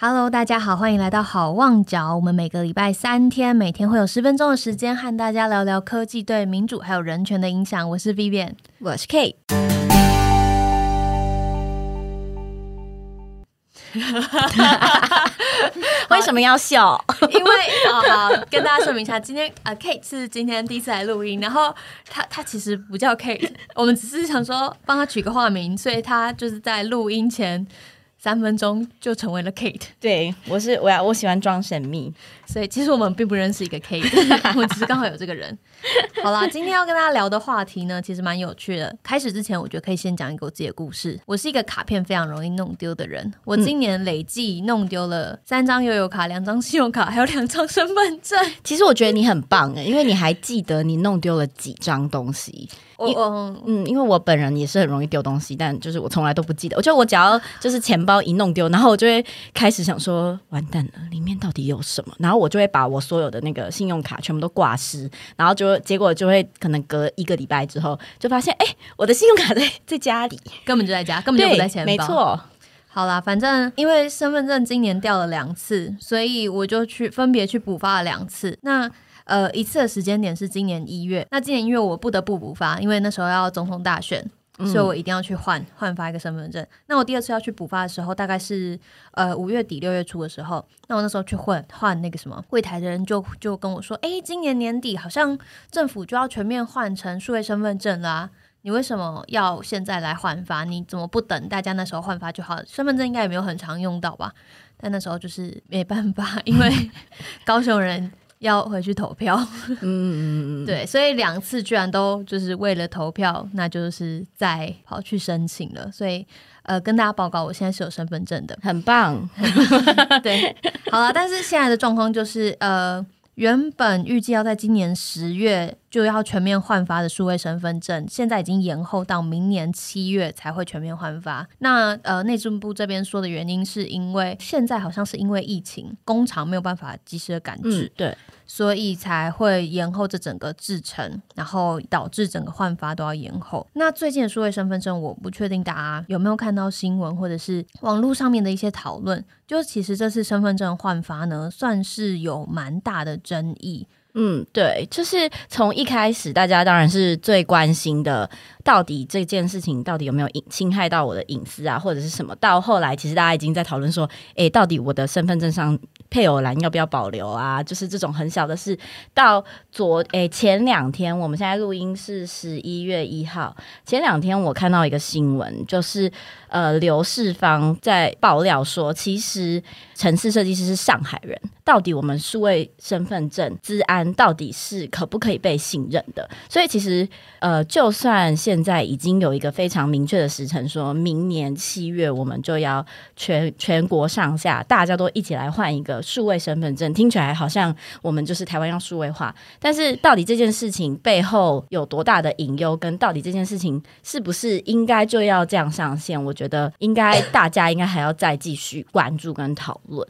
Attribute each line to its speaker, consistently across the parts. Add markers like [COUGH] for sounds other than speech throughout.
Speaker 1: Hello，大家好，欢迎来到好望角。我们每个礼拜三天，每天会有十分钟的时间和大家聊聊科技对民主还有人权的影响。我是 Vivian，
Speaker 2: 我是 K。[LAUGHS] 为什么要笑？
Speaker 1: 因为啊，跟大家说明一下，今天啊，Kate 是今天第一次来录音，然后他他其实不叫 Kate，我们只是想说帮他取个化名，所以他就是在录音前。三分钟就成为了 Kate，
Speaker 2: 对我是我要我喜欢装神秘，
Speaker 1: 所以其实我们并不认识一个 Kate，[LAUGHS] 我只是刚好有这个人。好啦，今天要跟大家聊的话题呢，其实蛮有趣的。开始之前，我觉得可以先讲一个我自己的故事。我是一个卡片非常容易弄丢的人，我今年累计弄丢了三张悠游卡、两张信用卡，还有两张身份证。[LAUGHS]
Speaker 2: 其实我觉得你很棒诶，因为你还记得你弄丢了几张东西。我嗯，因为我本人也是很容易丢东西，但就是我从来都不记得。我觉得我只要就是钱包一弄丢，然后我就会开始想说，完蛋了，里面到底有什么？然后我就会把我所有的那个信用卡全部都挂失，然后就结果就会可能隔一个礼拜之后，就发现哎，我的信用卡在在家里，
Speaker 1: 根本就在家，根本就不在钱包。
Speaker 2: 没错。
Speaker 1: 好啦，反正因为身份证今年掉了两次，所以我就去分别去补发了两次。那呃，一次的时间点是今年一月。那今年一月我不得不补发，因为那时候要总统大选，所以我一定要去换换发一个身份证。那我第二次要去补发的时候，大概是呃五月底六月初的时候。那我那时候去换换那个什么柜台的人就就跟我说：“哎，今年年底好像政府就要全面换成数位身份证啦，你为什么要现在来换发？你怎么不等大家那时候换发就好？身份证应该也没有很常用到吧？但那时候就是没办法，因为 [LAUGHS] 高雄人。”要回去投票，嗯嗯嗯，[LAUGHS] 对，所以两次居然都就是为了投票，那就是再跑去申请了。所以呃，跟大家报告，我现在是有身份证的，
Speaker 2: 很棒。[LAUGHS]
Speaker 1: 对，好了，但是现在的状况就是呃。原本预计要在今年十月就要全面换发的数位身份证，现在已经延后到明年七月才会全面换发。那呃，内政部这边说的原因是因为现在好像是因为疫情，工厂没有办法及时的赶制，
Speaker 2: 对，
Speaker 1: 所以才会延后这整个制程，然后导致整个换发都要延后。那最近的数位身份证，我不确定大家有没有看到新闻或者是网络上面的一些讨论。就其实这次身份证换发呢，算是有蛮大的争议。
Speaker 2: 嗯，对，就是从一开始，大家当然是最关心的，到底这件事情到底有没有隐侵害到我的隐私啊，或者是什么？到后来，其实大家已经在讨论说，诶，到底我的身份证上配偶栏要不要保留啊？就是这种很小的事。到昨诶前两天，我们现在录音是十一月一号，前两天我看到一个新闻，就是呃刘世芳在爆料说，其实城市设计师是上海人。到底我们数位身份证治安到底是可不可以被信任的？所以其实，呃，就算现在已经有一个非常明确的时辰，说明年七月我们就要全全国上下大家都一起来换一个数位身份证，听起来好像我们就是台湾要数位化。但是到底这件事情背后有多大的隐忧，跟到底这件事情是不是应该就要这样上线？我觉得应该大家应该还要再继续关注跟讨论。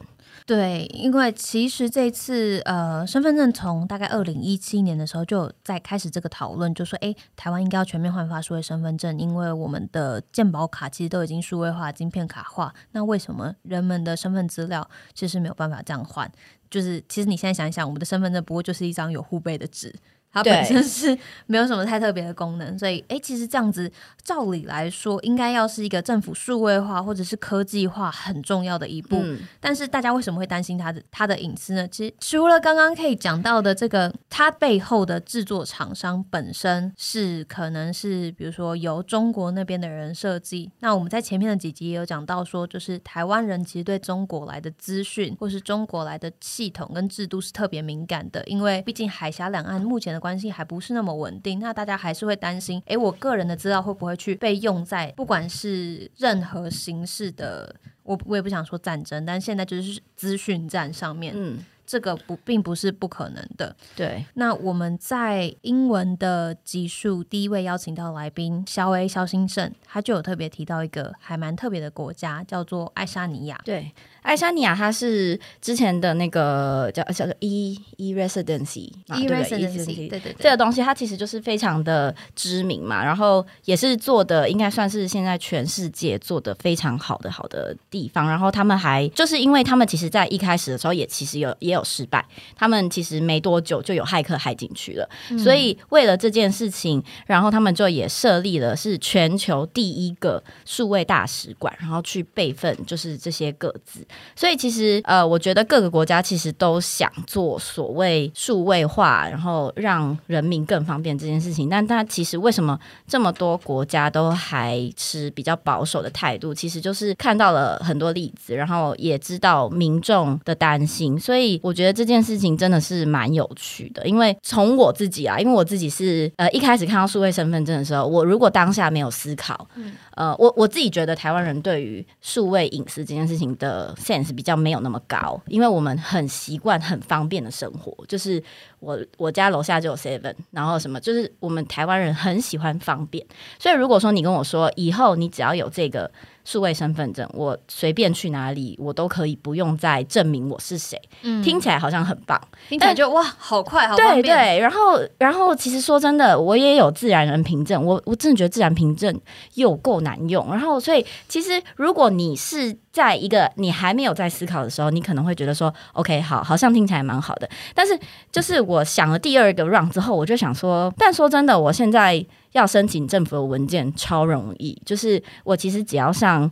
Speaker 1: 对，因为其实这次呃，身份证从大概二零一七年的时候就在开始这个讨论，就说哎，台湾应该要全面换发数位身份证，因为我们的健保卡其实都已经数位化、晶片卡化，那为什么人们的身份资料其实没有办法这样换？就是其实你现在想一想，我们的身份证不过就是一张有护背的纸。它本身是没有什么太特别的功能，所以哎，其实这样子照理来说，应该要是一个政府数位化或者是科技化很重要的一步。但是大家为什么会担心它的它的隐私呢？其实除了刚刚可以讲到的这个，它背后的制作厂商本身是可能是比如说由中国那边的人设计。那我们在前面的几集也有讲到说，就是台湾人其实对中国来的资讯或是中国来的系统跟制度是特别敏感的，因为毕竟海峡两岸目前的。关系还不是那么稳定，那大家还是会担心，哎，我个人的资料会不会去被用在不管是任何形式的，我我也不想说战争，但现在就是资讯战上面。嗯。这个不并不是不可能的。
Speaker 2: 对，
Speaker 1: 那我们在英文的集数第一位邀请到来宾肖 A 肖兴盛，他就有特别提到一个还蛮特别的国家，叫做爱沙尼亚。
Speaker 2: 对，爱沙尼亚它是之前的那个叫叫做 E E Residency，嘛
Speaker 1: e
Speaker 2: 对不
Speaker 1: residency，
Speaker 2: 对
Speaker 1: E 对
Speaker 2: 这个东西它其实就是非常的知名嘛，然后也是做的应该算是现在全世界做的非常好的好的地方。然后他们还就是因为他们其实在一开始的时候也其实有也有失败，他们其实没多久就有骇客骇进去了，所以为了这件事情，然后他们就也设立了是全球第一个数位大使馆，然后去备份就是这些个字。所以其实呃，我觉得各个国家其实都想做所谓数位化，然后让人民更方便这件事情。但它其实为什么这么多国家都还持比较保守的态度？其实就是看到了很多例子，然后也知道民众的担心。所以我觉得这件事情真的是蛮有趣的。因为从我自己啊，因为我自己是呃一开始看到数位身份证的时候，我如果当下没有思考，呃，我我自己觉得台湾人对于数位隐私这件事情的 sense 比较没有那么高，因为我们很习惯很方便的生活，就是我我家楼下就有 seven，然后什么，就是我们台湾人很喜欢方便，所以如果说你跟我说以后你只要有这个数位身份证，我随便去哪里我都可以不用再证明我是谁，
Speaker 1: 嗯
Speaker 2: 听起来好像很棒。
Speaker 1: 听起来就哇，好快，好方
Speaker 2: 对
Speaker 1: 便。
Speaker 2: 对，然后然后其实说真的，我也有自然人凭证，我我真的觉得自然凭证又够难用。然后所以其实如果你是在一个你还没有在思考的时候，你可能会觉得说，OK，好，好像听起来蛮好的。但是就是我想了第二个 round 之后，我就想说，但说真的，我现在要申请政府的文件超容易，就是我其实只要上。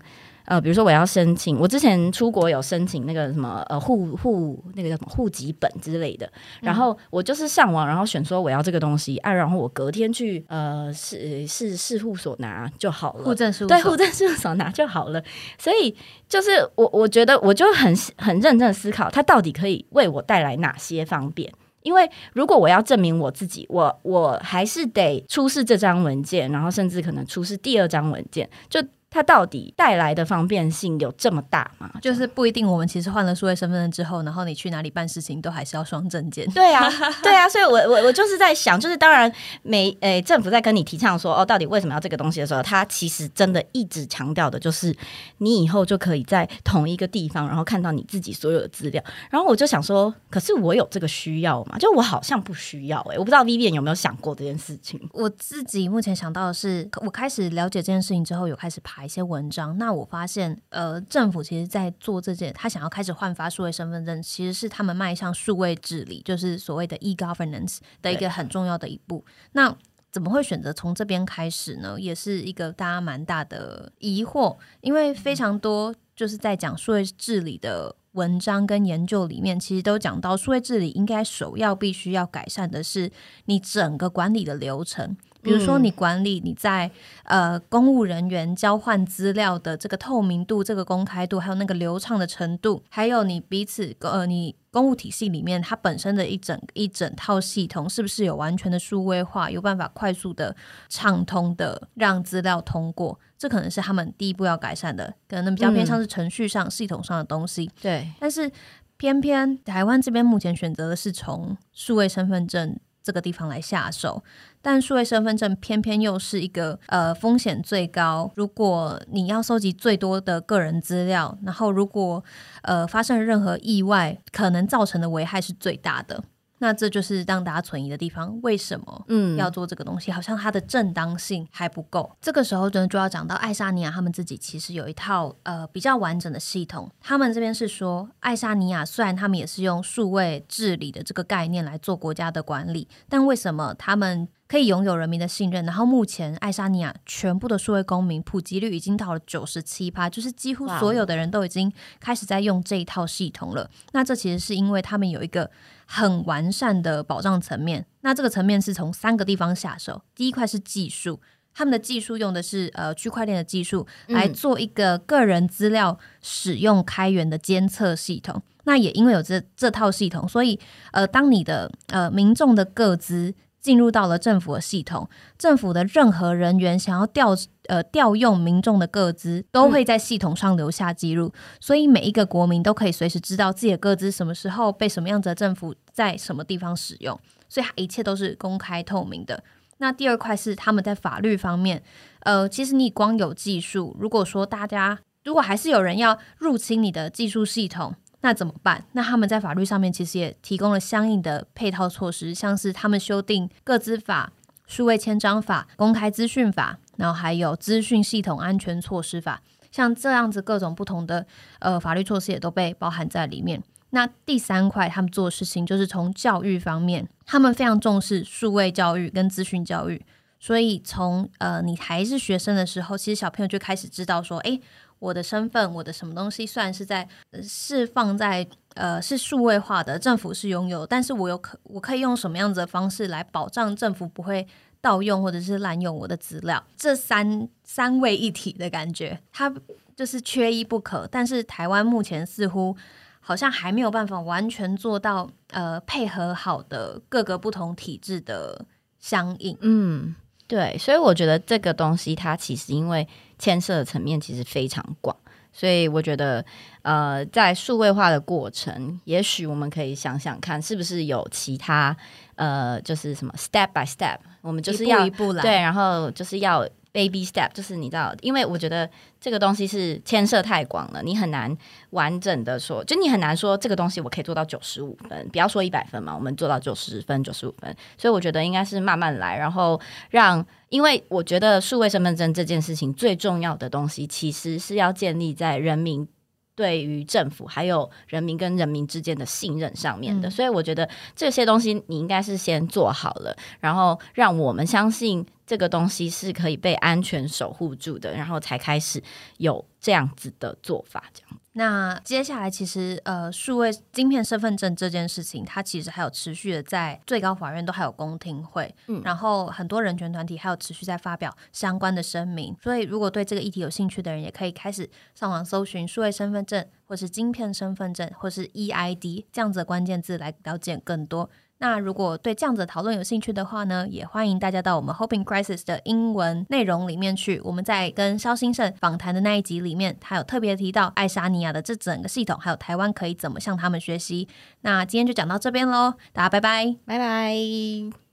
Speaker 2: 呃，比如说我要申请，我之前出国有申请那个什么呃户户那个叫什么户籍本之类的，然后我就是上网，然后选说我要这个东西，啊，然后我隔天去呃市市市户所拿就好了，
Speaker 1: 户政事务
Speaker 2: 对，
Speaker 1: 所
Speaker 2: 户政事务所拿就好了。所以就是我我觉得我就很很认真的思考，它到底可以为我带来哪些方便。因为如果我要证明我自己，我我还是得出示这张文件，然后甚至可能出示第二张文件，就它到底带来的方便性有这么大吗？
Speaker 1: 就是不一定，我们其实换了数位身份证之后，然后你去哪里办事情都还是要双证件。
Speaker 2: 对啊，[LAUGHS] 对啊，所以我我我就是在想，就是当然每诶、政府在跟你提倡说哦，到底为什么要这个东西的时候，他其实真的一直强调的就是你以后就可以在同一个地方，然后看到你自己所有的资料。然后我就想说，可是我有这个需要吗？就我好像不需要诶、我不知道 Vivian 有没有想过这件事情。
Speaker 1: 我自己目前想到的是，我开始了解这件事情之后，有开始爬一些文章。那我发现，呃，政府其实在做这件，他想要开始换发数位身份证，其实是他们迈向数位治理，就是所谓的 e-governance 的一个很重要的一步。那怎么会选择从这边开始呢？也是一个大家蛮大的疑惑，因为非常多就是在讲数位治理的文章跟研究里面，其实都讲到数位治理应该首要必须要改善的是你整个管理的流程。比如说，你管理你在呃公务人员交换资料的这个透明度、这个公开度，还有那个流畅的程度，还有你彼此呃你公务体系里面它本身的一整一整套系统是不是有完全的数位化，有办法快速的畅通的让资料通过，这可能是他们第一步要改善的，可能比较偏向是程序上、系统上的东西。
Speaker 2: 对，
Speaker 1: 但是偏偏台湾这边目前选择的是从数位身份证这个地方来下手，但数位身份证偏偏又是一个呃风险最高，如果你要收集最多的个人资料，然后如果呃发生任何意外，可能造成的危害是最大的。那这就是让大家存疑的地方，为什么
Speaker 2: 嗯
Speaker 1: 要做这个东西？好像它的正当性还不够。这个时候呢，就要讲到爱沙尼亚他们自己其实有一套呃比较完整的系统。他们这边是说，爱沙尼亚虽然他们也是用数位治理的这个概念来做国家的管理，但为什么他们可以拥有人民的信任？然后目前爱沙尼亚全部的数位公民普及率已经到了九十七趴，就是几乎所有的人都已经开始在用这一套系统了。那这其实是因为他们有一个很完善的保障层面。那这个层面是从三个地方下手。第一块是技术，他们的技术用的是呃区块链的技术来做一个个人资料使用开源的监测系统。那也因为有这这套系统，所以呃，当你的呃民众的个资进入到了政府的系统，政府的任何人员想要调呃调用民众的个资，都会在系统上留下记录，所以每一个国民都可以随时知道自己的个资什么时候被什么样子的政府在什么地方使用，所以一切都是公开透明的。那第二块是他们在法律方面，呃，其实你光有技术，如果说大家如果还是有人要入侵你的技术系统，那怎么办？那他们在法律上面其实也提供了相应的配套措施，像是他们修订个资法、数位签章法、公开资讯法，然后还有资讯系统安全措施法，像这样子各种不同的呃法律措施也都被包含在里面。那第三块他们做的事情就是从教育方面，他们非常重视数位教育跟资讯教育，所以从呃你还是学生的时候，其实小朋友就开始知道说，诶，我的身份，我的什么东西，虽然是在是放在呃是数位化的，政府是拥有，但是我有可我可以用什么样子的方式来保障政府不会盗用或者是滥用我的资料？这三三位一体的感觉，它就是缺一不可。但是台湾目前似乎。好像还没有办法完全做到，呃，配合好的各个不同体制的相应。
Speaker 2: 嗯，对，所以我觉得这个东西它其实因为牵涉的层面其实非常广，所以我觉得，呃，在数位化的过程，也许我们可以想想看，是不是有其他，呃，就是什么 step by step，我们就是要
Speaker 1: 一步来，
Speaker 2: 对，然后就是要。Baby step 就是你知道，因为我觉得这个东西是牵涉太广了，你很难完整的说，就你很难说这个东西我可以做到九十五分，不要说一百分嘛，我们做到九十分、九十五分。所以我觉得应该是慢慢来，然后让，因为我觉得数位身份证这件事情最重要的东西，其实是要建立在人民。对于政府还有人民跟人民之间的信任上面的，所以我觉得这些东西你应该是先做好了，然后让我们相信这个东西是可以被安全守护住的，然后才开始有这样子的做法，这样。
Speaker 1: 那接下来，其实呃，数位晶片身份证这件事情，它其实还有持续的在最高法院都还有公听会，嗯，然后很多人权团体还有持续在发表相关的声明。所以，如果对这个议题有兴趣的人，也可以开始上网搜寻数位身份证，或是晶片身份证，或是 EID 这样子的关键字来了解更多。那如果对这样子的讨论有兴趣的话呢，也欢迎大家到我们 Hoping Crisis 的英文内容里面去。我们在跟肖兴盛访谈的那一集里面，他有特别提到爱沙尼亚的这整个系统，还有台湾可以怎么向他们学习。那今天就讲到这边喽，大家拜拜，
Speaker 2: 拜拜。